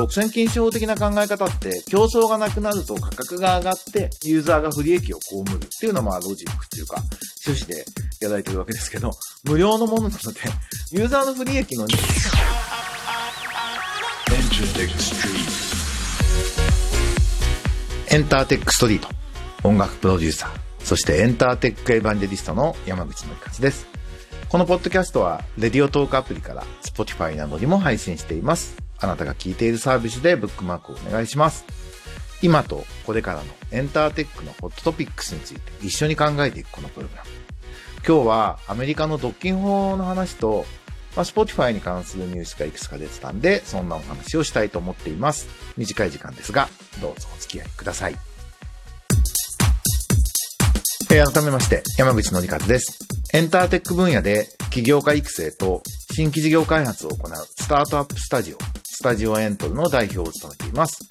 独占禁止法的な考え方って競争がなくなると価格が上がってユーザーが不利益を被るっていうのはまあロジックっていうか趣旨でいただいてるわけですけど、無料のものなので、ユーザーの不利益のエンターテックストリート、音楽プロデューサー、そしてエンターテックエヴァンジェリストの山口のりかつです。このポッドキャストは、レディオトークアプリから Spotify などにも配信しています。あなたが聞いているサービスでブックマークをお願いします。今とこれからのエンターテックのホットトピックスについて一緒に考えていくこのプログラム。今日はアメリカの独禁法の話と、まあ、Spotify に関するニュースがいくつか出てたんで、そんなお話をしたいと思っています。短い時間ですが、どうぞお付き合いください。えー、改めまして、山口のりかずです。エンターテック分野で起業家育成と新規事業開発を行うスタートアップスタジオ、スタジオエントルの代表を務めています。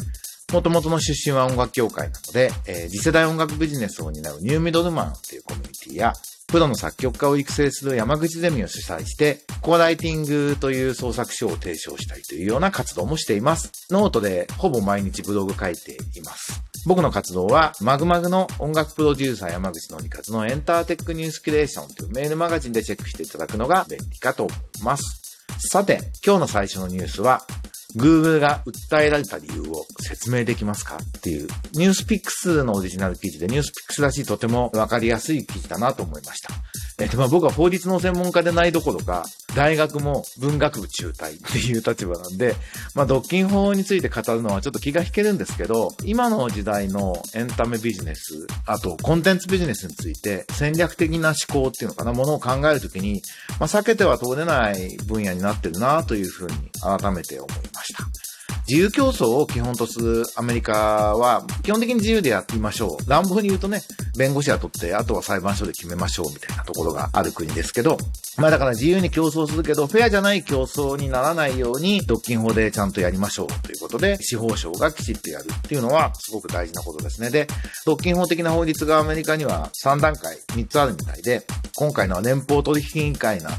もともとの出身は音楽業界なので、えー、次世代音楽ビジネスを担うニューミドルマンというコミュニティや、プロの作曲家を育成する山口ゼミを主催して、コライティングという創作法を提唱したりというような活動もしています。ノートでほぼ毎日ブログ書いています。僕の活動は、まぐまぐの音楽プロデューサー山口のりかずのエンターテックニュースキュレーションというメールマガジンでチェックしていただくのが便利かと思います。さて、今日の最初のニュースは、Google が訴えられた理由を説明できますかっていう、ニュースピックスのオリジナル記事で、ニュースピックスらしいとてもわかりやすい記事だなと思いました。えっと、まあ僕は法律の専門家でないどころか、大学も文学部中退っていう立場なんで、まあ独禁法について語るのはちょっと気が引けるんですけど、今の時代のエンタメビジネス、あとコンテンツビジネスについて戦略的な思考っていうのかな、ものを考えるときに、まあ避けては通れない分野になってるなというふうに改めて思いました。自由競争を基本とするアメリカは、基本的に自由でやってみましょう。乱暴に言うとね、弁護士雇って、あとは裁判所で決めましょうみたいなところがある国ですけど、まあだから自由に競争するけど、フェアじゃない競争にならないように、独禁法でちゃんとやりましょうということで、司法省がきちっとやるっていうのは、すごく大事なことですね。で、独禁法的な法律がアメリカには3段階、3つあるみたいで、今回のは年俸取引委員会な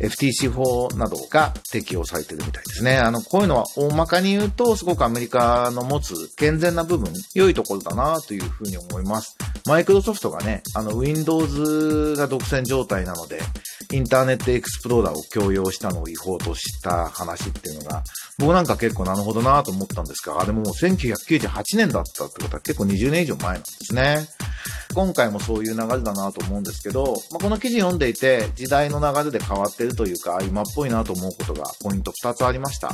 FTC 法などが適用されてるみたいですね。あの、こういうのは大まかに言うと、すごくアメリカの持つ健全な部分、良いところだなというふうに思います。マイクロソフトがね、あの、Windows が独占状態なので、インターネットエクスプローラーを強要したのを違法とした話っていうのが、僕なんか結構なるほどなと思ったんですが、あれももう1998年だったってことは結構20年以上前なんですね。今回もそういう流れだなと思うんですけど、まあ、この記事読んでいて、時代の流れで変わってるというか、今っぽいなと思うことがポイント2つありました。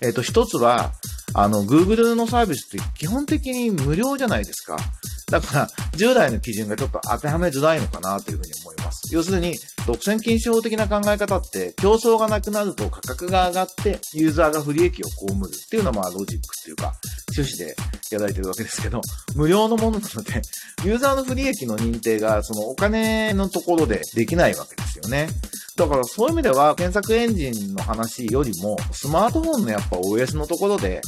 えっ、ー、と、1つは、あの、Google のサービスって基本的に無料じゃないですか。だから、従来の基準がちょっと当てはめづらいのかなというふうに思います。要するに、独占禁止法的な考え方って、競争がなくなると価格が上がって、ユーザーが不利益を被るっていうのはまあロジックっていうか、趣旨でいただいてるわけですけど、無料のものなので、ユーザーの不利益の認定がそのお金のところでできないわけですよね。だからそういう意味では検索エンジンの話よりも、スマートフォンのやっぱ OS のところで、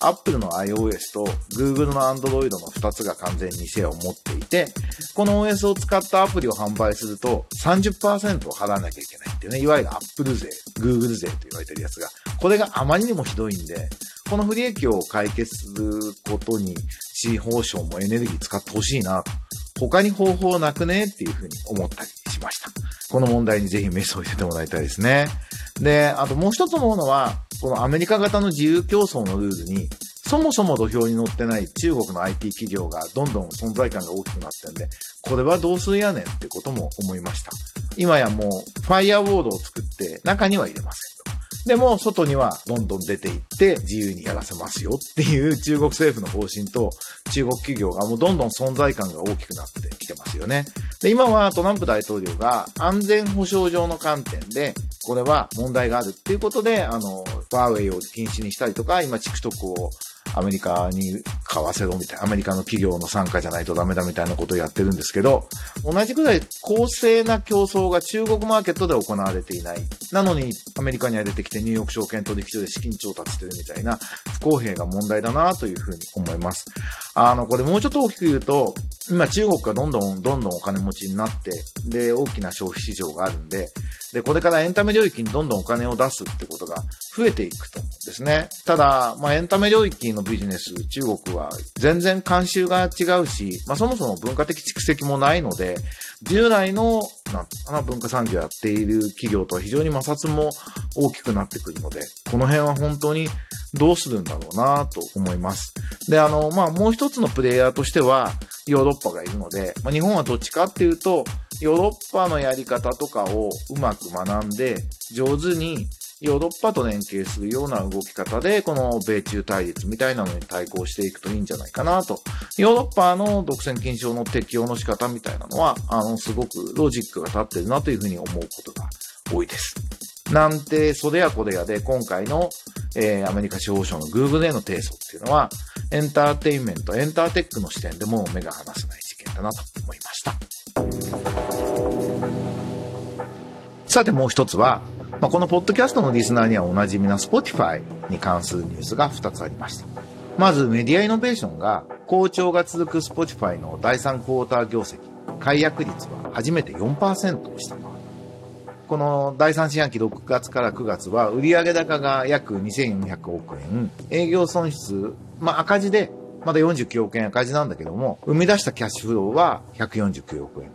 Apple の iOS と Google の Android の2つが完全にシェアを持っていて、この OS を使ったアプリを販売すると30%を払わなきゃいけないっていうね、いわゆる Apple 税、Google 税と言われてるやつが、これがあまりにもひどいんで、この不利益を解決することに司法省もエネルギー使ってほしいなと。他に方法なくねっていうふうに思ったりしました。この問題にぜひメスを入れてもらいたいですね。で、あともう一つ思うのは、このアメリカ型の自由競争のルールに、そもそも土俵に乗ってない中国の IT 企業がどんどん存在感が大きくなってんで、これはどうするやねんってことも思いました。今やもう、ファイアウォードを作って中には入れません。でも、外にはどんどん出ていって自由にやらせますよっていう中国政府の方針と、中国企業がもうどんどん存在感が大きくなってきてますよね。で、今はトランプ大統領が安全保障上の観点で、これは問題があるっていうことで、あの、ファーウェイを禁止にしたりとか、今、TikTok をアメリカに買わせろみたいな、アメリカの企業の参加じゃないとダメだみたいなことをやってるんですけど、同じくらい公正な競争が中国マーケットで行われていない。なのに、アメリカには出てきてニューヨーク証券取引所で資金調達してるみたいな不公平が問題だなというふうに思います。あの、これもうちょっと大きく言うと、今中国がどんどんどんどんお金持ちになって、で、大きな消費市場があるんで、で、これからエンタメ領域にどんどんお金を出すってことが増えていくとですね。ただ、まあ、エンタメ領域のビジネス、中国は全然慣習が違うし、まあ、そもそも文化的蓄積もないので、従来の、なんかな、文化産業をやっている企業とは非常に摩擦も大きくなってくるので、この辺は本当にどうするんだろうなと思います。で、あの、まあ、もう一つのプレイヤーとしては、ヨーロッパがいるので、まあ、日本はどっちかっていうと、ヨーロッパのやり方とかをうまく学んで、上手にヨーロッパと連携するような動き方で、この米中対立みたいなのに対抗していくといいんじゃないかなと。ヨーロッパの独占禁止法の適用の仕方みたいなのは、あの、すごくロジックが立ってるなというふうに思うことが多いです。なんて、それやこれやで、今回の、えー、アメリカ司法省の Google への提訴っていうのは、エンターテインメント、エンターテックの視点でも目が離せない事件だなと思いました。さてもう一つは、まあ、このポッドキャストのリスナーにはおなじみな Spotify に関するニュースが2つありました。まずメディアイノベーションが好調が続く Spotify の第3クォーター業績、解約率は初めて4%をしたこの第3四半期6月から9月は売上高が約2400億円、営業損失、まあ赤字でまだ49億円赤字なんだけども、生み出したキャッシュフローは149億円。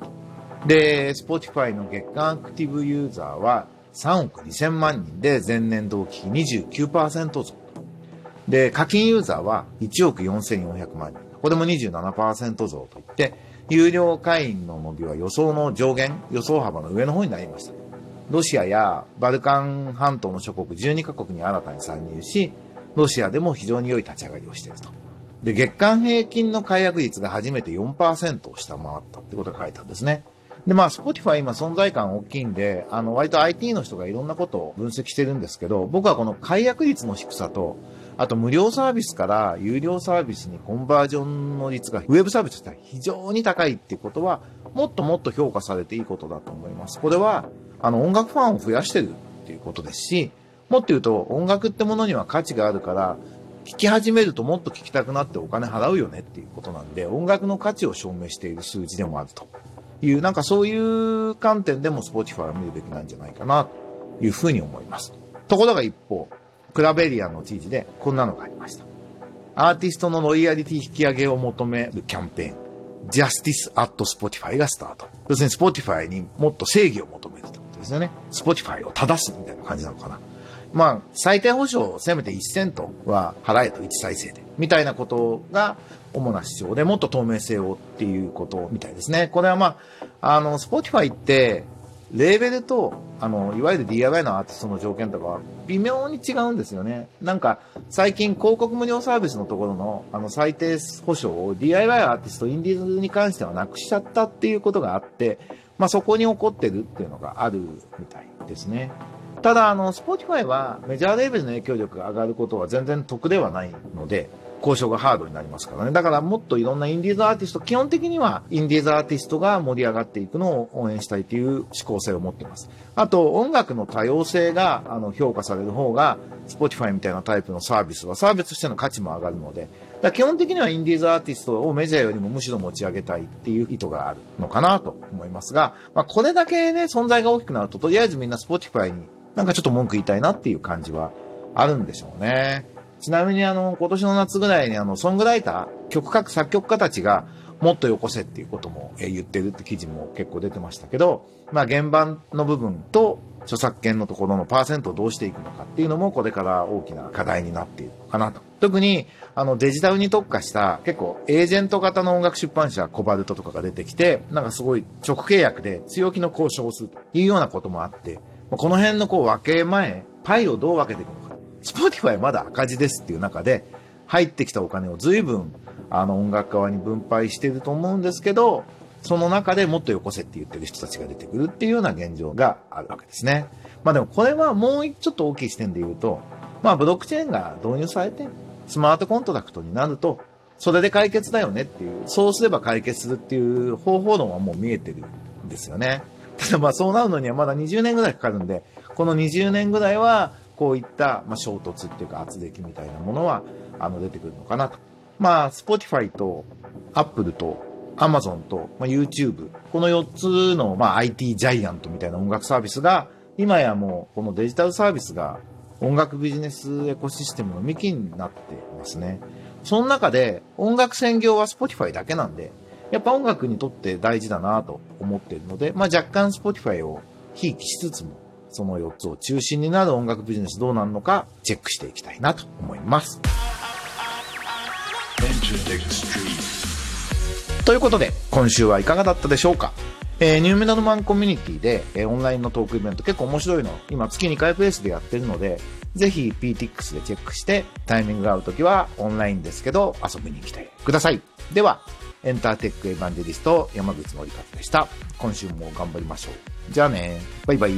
で、Spotify の月間アクティブユーザーは3億2000万人で前年同期比29%増。で、課金ユーザーは1億4400万人。これも27%増といって、有料会員の伸びは予想の上限、予想幅の上の方になりました。ロシアやバルカン半島の諸国12カ国に新たに参入し、ロシアでも非常に良い立ち上がりをしていると。で、月間平均の解約率が初めて4%を下回ったってことが書いてあるんですね。で、まあ、Spotify 今存在感大きいんで、あの、割と IT の人がいろんなことを分析してるんですけど、僕はこの解約率の低さと、あと無料サービスから有料サービスにコンバージョンの率がウェブサービスとしては非常に高いっていうことは、もっともっと評価されていいことだと思います。これは、あの、音楽ファンを増やしてるっていうことですし、もっと言うと、音楽ってものには価値があるから、聴き始めるともっと聴きたくなってお金払うよねっていうことなんで、音楽の価値を証明している数字でもあると。いう、なんかそういう観点でも Spotify を見るべきなんじゃないかな、というふうに思います。ところが一方、クラベリアンの知事でこんなのがありました。アーティストのロイヤリティ引き上げを求めるキャンペーン、Justice at Spotify がスタート。要するに Spotify にもっと正義を求めるってことですよね。Spotify を正すみたいな感じなのかな。まあ、最低保障をせめて1セントは払えと1再生で。みたいなことが主な主張でもっと透明性をっていうことみたいですね。これはまあ、あの、スポティファイって、レーベルと、あの、いわゆる DIY のアーティストの条件とかは微妙に違うんですよね。なんか、最近広告無料サービスのところの、あの、最低保証を DIY アーティスト、インディーズに関してはなくしちゃったっていうことがあって、まあそこに怒ってるっていうのがあるみたいですね。ただ、あの、スポティファイはメジャーレーベルの影響力が上がることは全然得ではないので、交渉がハードになりますからね。だからもっといろんなインディーズアーティスト、基本的にはインディーズアーティストが盛り上がっていくのを応援したいという思考性を持っています。あと、音楽の多様性があの評価される方が、Spotify みたいなタイプのサービスはサービスとしての価値も上がるので、基本的にはインディーズアーティストをメジャーよりもむしろ持ち上げたいっていう意図があるのかなと思いますが、まあ、これだけね、存在が大きくなると、とりあえずみんな Spotify になんかちょっと文句言いたいなっていう感じはあるんでしょうね。ちなみにあの、今年の夏ぐらいにあの、ソングライター、曲書く作曲家たちが、もっとよこせっていうことも言ってるって記事も結構出てましたけど、まあ原版の部分と著作権のところのパーセントをどうしていくのかっていうのもこれから大きな課題になっているのかなと。特にあのデジタルに特化した結構エージェント型の音楽出版社コバルトとかが出てきて、なんかすごい直契約で強気の交渉をするというようなこともあって、この辺のこう分け前、パイをどう分けていくのか。スポティファイまだ赤字ですっていう中で、入ってきたお金を随分、あの音楽側に分配してると思うんですけど、その中でもっとよこせって言ってる人たちが出てくるっていうような現状があるわけですね。まあでもこれはもうちょっと大きい視点で言うと、まあブロックチェーンが導入されて、スマートコントラクトになると、それで解決だよねっていう、そうすれば解決するっていう方法論はもう見えてるんですよね。ただまあそうなるのにはまだ20年ぐらいかかるんで、この20年ぐらいは、こういった、まあ、衝突っていうか圧力みたいなものは、あの、出てくるのかなと。まあ、Spotify と Apple と Amazon と、ま、YouTube、この4つの、まあ、IT ジャイアントみたいな音楽サービスが、今やもう、このデジタルサービスが音楽ビジネスエコシステムの幹になってますね。その中で、音楽専業は Spotify だけなんで、やっぱ音楽にとって大事だなと思っているので、まあ若干 Spotify をひいきしつつも、その4つを中心になる音楽ビジネスどうなるのかチェックしていきたいなと思います。ということで、今週はいかがだったでしょうか？えー、ニューメダルマンコミュニティで、えー、オンラインのトークイベント結構面白いの、今月2回ペースでやってるので、ぜひ PTX でチェックして、タイミングが合うときはオンラインですけど、遊びに来てください。では、エンターテックエヴァンジェリスト山口のりかでした。今週も頑張りましょう。じゃあね。バイバイ。